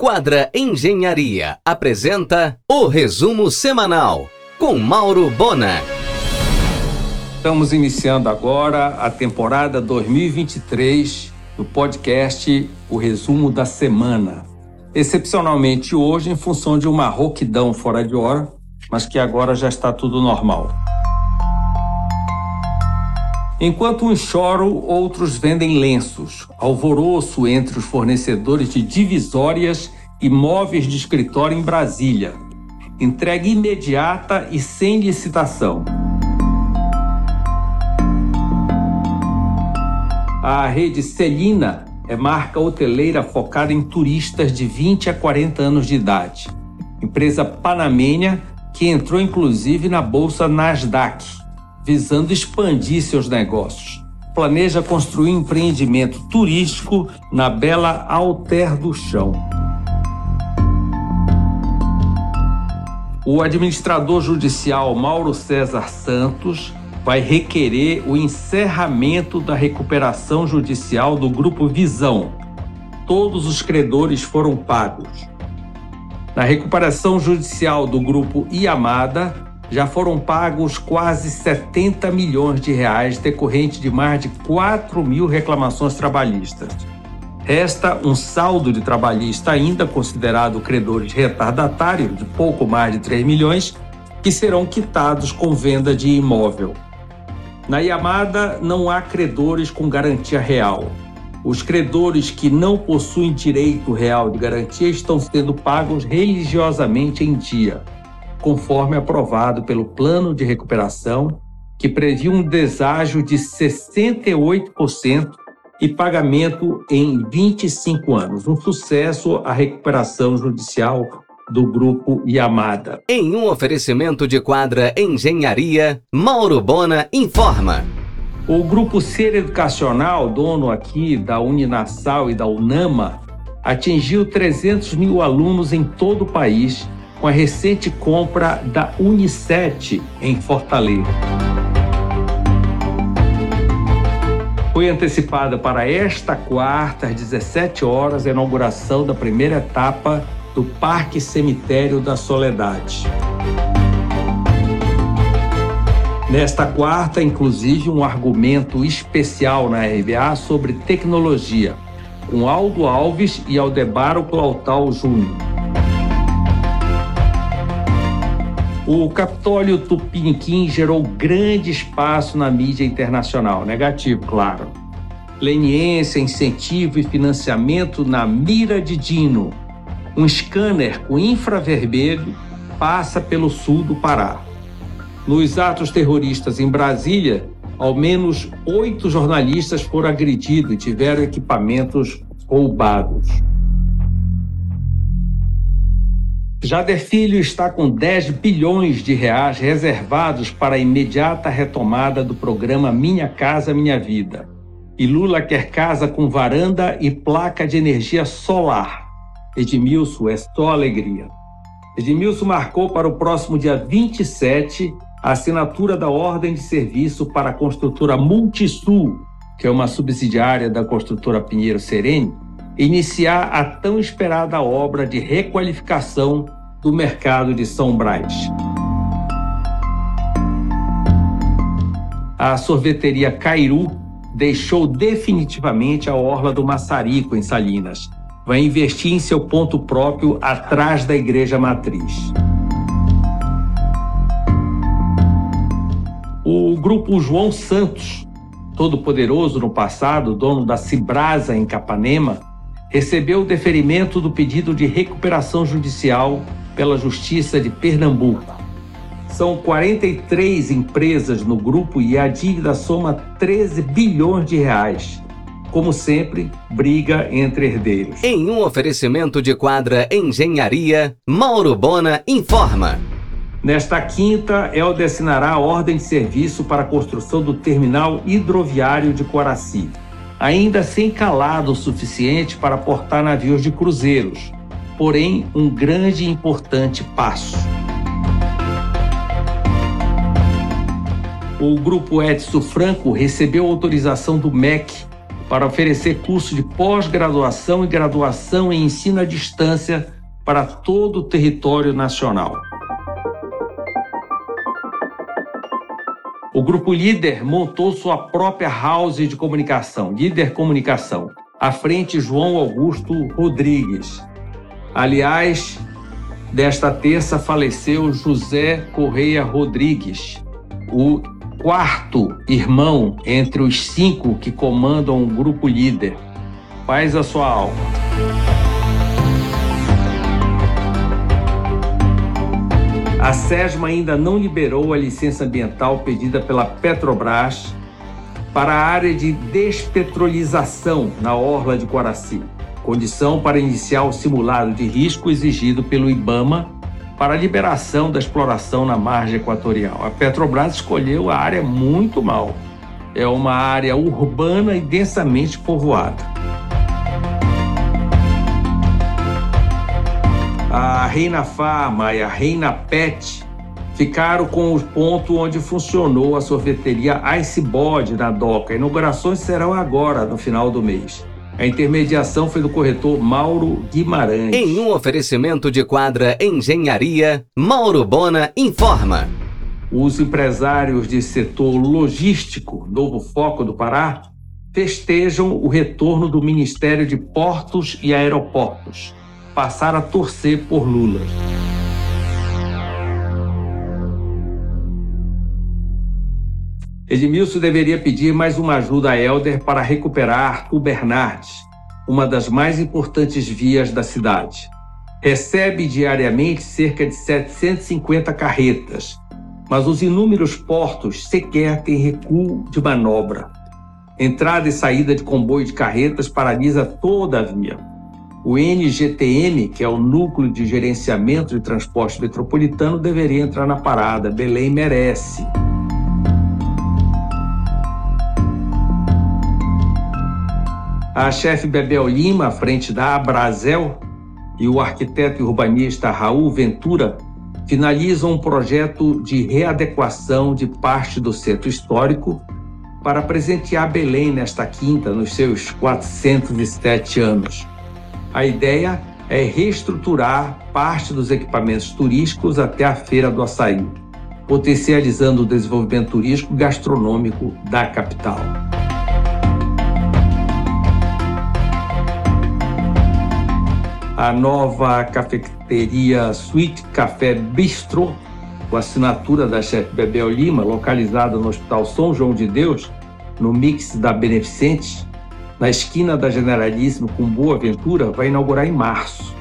Quadra Engenharia apresenta o resumo semanal com Mauro Bona. Estamos iniciando agora a temporada 2023 do podcast O Resumo da Semana. Excepcionalmente hoje, em função de uma rouquidão fora de hora, mas que agora já está tudo normal. Enquanto uns choram, outros vendem lenços. Alvoroço entre os fornecedores de divisórias e móveis de escritório em Brasília. Entrega imediata e sem licitação. A rede Celina é marca hoteleira focada em turistas de 20 a 40 anos de idade. Empresa panamênia que entrou inclusive na bolsa Nasdaq visando expandir seus negócios. Planeja construir um empreendimento turístico na bela Alter do Chão. O administrador judicial Mauro César Santos vai requerer o encerramento da recuperação judicial do Grupo Visão. Todos os credores foram pagos. Na recuperação judicial do Grupo Iamada, já foram pagos quase 70 milhões de reais decorrente de mais de 4 mil reclamações trabalhistas. Resta um saldo de trabalhista ainda considerado credores retardatários de pouco mais de 3 milhões, que serão quitados com venda de imóvel. Na Yamada não há credores com garantia real. Os credores que não possuem direito real de garantia estão sendo pagos religiosamente em dia conforme aprovado pelo Plano de Recuperação, que previa um deságio de 68% e pagamento em 25 anos. Um sucesso a recuperação judicial do grupo Yamada. Em um oferecimento de quadra Engenharia, Mauro Bona informa. O grupo Ser Educacional, dono aqui da Uninasal e da Unama, atingiu 300 mil alunos em todo o país com a recente compra da Unicet em Fortaleza. Foi antecipada para esta quarta, às 17 horas, a inauguração da primeira etapa do Parque Cemitério da Soledade. Nesta quarta, inclusive, um argumento especial na RBA sobre tecnologia, com Aldo Alves e Aldebaro Clautal Júnior. O Capitólio Tupiniquim gerou grande espaço na mídia internacional, negativo, claro. Leniência, incentivo e financiamento na mira de Dino. Um scanner com infravermelho passa pelo sul do Pará. Nos atos terroristas em Brasília, ao menos oito jornalistas foram agredidos e tiveram equipamentos roubados. Jader Filho está com 10 bilhões de reais reservados para a imediata retomada do programa Minha Casa Minha Vida. E Lula quer casa com varanda e placa de energia solar. Edmilson é só alegria. Edmilson marcou para o próximo dia 27 a assinatura da ordem de serviço para a construtora Multisul, que é uma subsidiária da construtora Pinheiro Serene, iniciar a tão esperada obra de requalificação do mercado de São Brás. A sorveteria Cairu deixou definitivamente a orla do Maçarico, em Salinas. Vai investir em seu ponto próprio atrás da igreja matriz. O grupo João Santos, todo poderoso no passado, dono da Cibrasa em Capanema, recebeu o deferimento do pedido de recuperação judicial pela Justiça de Pernambuco. São 43 empresas no grupo e a dívida soma 13 bilhões de reais. Como sempre, briga entre herdeiros. Em um oferecimento de quadra Engenharia, Mauro Bona informa. Nesta quinta, Helder assinará a ordem de serviço para a construção do terminal hidroviário de Coraci ainda sem calado o suficiente para portar navios de cruzeiros, porém um grande e importante passo. O grupo Edson Franco recebeu autorização do MEC para oferecer cursos de pós-graduação e graduação em ensino à distância para todo o território nacional. O grupo Líder montou sua própria house de comunicação, Líder Comunicação, à frente João Augusto Rodrigues. Aliás, desta terça faleceu José Correia Rodrigues, o quarto irmão entre os cinco que comandam o grupo líder. Faz a sua alma. A SESMA ainda não liberou a licença ambiental pedida pela Petrobras para a área de despetrolização na orla de Coraci, condição para iniciar o simulado de risco exigido pelo IBAMA para a liberação da exploração na margem equatorial. A Petrobras escolheu a área muito mal. É uma área urbana e densamente povoada. Reina Farma e a Reina Pet ficaram com o ponto onde funcionou a sorveteria Icebod na Doca. Inaugurações serão agora, no final do mês. A intermediação foi do corretor Mauro Guimarães. Em um oferecimento de quadra Engenharia, Mauro Bona informa. Os empresários de setor logístico, novo foco do Pará, festejam o retorno do Ministério de Portos e Aeroportos. Passaram a torcer por Lula. Edmilson deveria pedir mais uma ajuda a Helder para recuperar o Bernardes, uma das mais importantes vias da cidade. Recebe diariamente cerca de 750 carretas, mas os inúmeros portos sequer têm recuo de manobra. Entrada e saída de comboio de carretas paralisa toda a via. O NGTM, que é o Núcleo de Gerenciamento de Transporte Metropolitano, deveria entrar na parada. Belém merece. A chefe Bebel Lima, à frente da Abrazel, e o arquiteto e urbanista Raul Ventura finalizam um projeto de readequação de parte do centro histórico para presentear Belém nesta quinta, nos seus 407 anos. A ideia é reestruturar parte dos equipamentos turísticos até a Feira do Açaí, potencializando o desenvolvimento turístico gastronômico da capital. a nova cafeteria Suite Café Bistro, com assinatura da chefe Bebel Lima, localizada no Hospital São João de Deus, no mix da Beneficente, na esquina da Generalíssimo com Boa Ventura, vai inaugurar em março.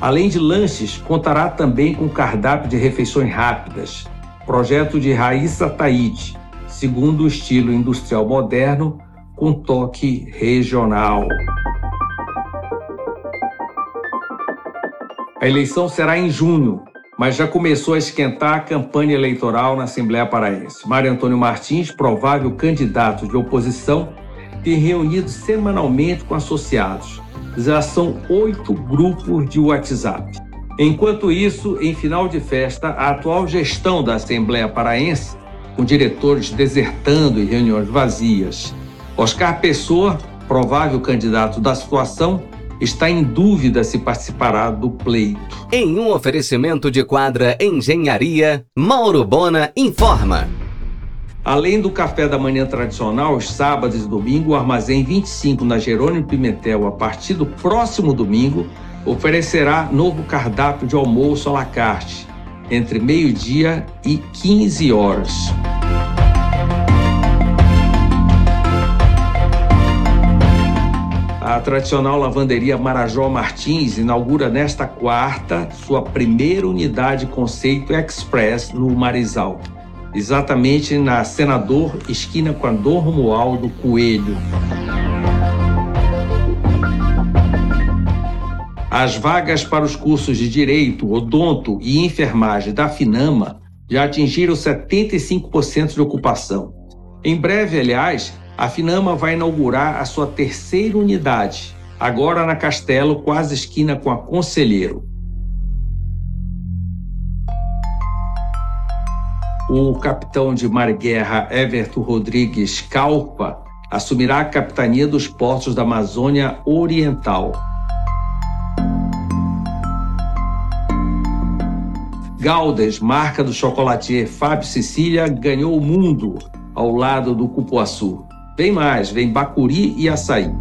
Além de lanches, contará também com cardápio de refeições rápidas, projeto de Raíssa Taide, segundo o estilo industrial moderno, com toque regional. A eleição será em junho, mas já começou a esquentar a campanha eleitoral na Assembleia Paraense. Mário Antônio Martins, provável candidato de oposição, tem reunido semanalmente com associados. Já são oito grupos de WhatsApp. Enquanto isso, em final de festa, a atual gestão da Assembleia Paraense, com diretores desertando e reuniões vazias. Oscar Pessoa, provável candidato da situação, está em dúvida se participará do pleito. Em um oferecimento de quadra Engenharia, Mauro Bona informa. Além do café da manhã tradicional, os sábados e domingo, o Armazém 25 na Jerônimo Pimentel, a partir do próximo domingo, oferecerá novo cardápio de almoço à la carte, entre meio-dia e 15 horas. A tradicional lavanderia Marajó Martins inaugura nesta quarta sua primeira unidade conceito express no Marizal, exatamente na Senador, esquina com a Dom Romualdo Coelho. As vagas para os cursos de Direito, Odonto e Enfermagem da Finama já atingiram 75% de ocupação. Em breve, aliás, a Finama vai inaugurar a sua terceira unidade, agora na Castelo, quase esquina com a Conselheiro. O capitão de mar guerra Everton Rodrigues Calpa assumirá a capitania dos portos da Amazônia Oriental. Galdes, marca do chocolatier Fábio Sicília, ganhou o mundo ao lado do cupuaçu. Vem mais, vem bacuri e açaí.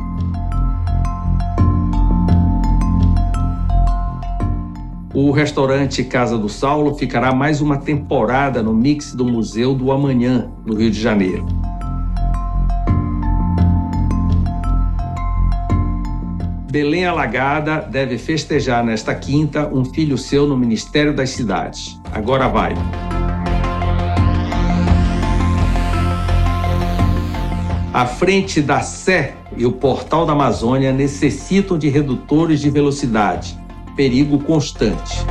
O restaurante Casa do Saulo ficará mais uma temporada no mix do Museu do Amanhã, no Rio de Janeiro. Belém Alagada deve festejar nesta quinta um filho seu no Ministério das Cidades. Agora vai. A frente da Sé e o Portal da Amazônia necessitam de redutores de velocidade. Perigo constante.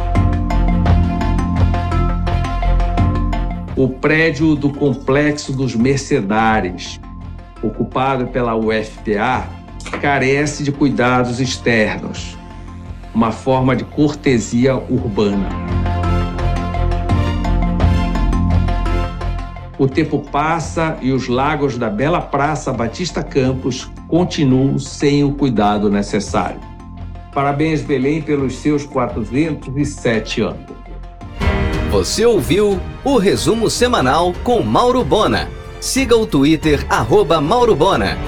O prédio do Complexo dos Mercedários, ocupado pela UFPA, carece de cuidados externos, uma forma de cortesia urbana. O tempo passa e os lagos da bela Praça Batista Campos continuam sem o cuidado necessário. Parabéns, Belém, pelos seus 407 anos. Você ouviu o resumo semanal com Mauro Bona. Siga o Twitter, arroba Mauro Bona.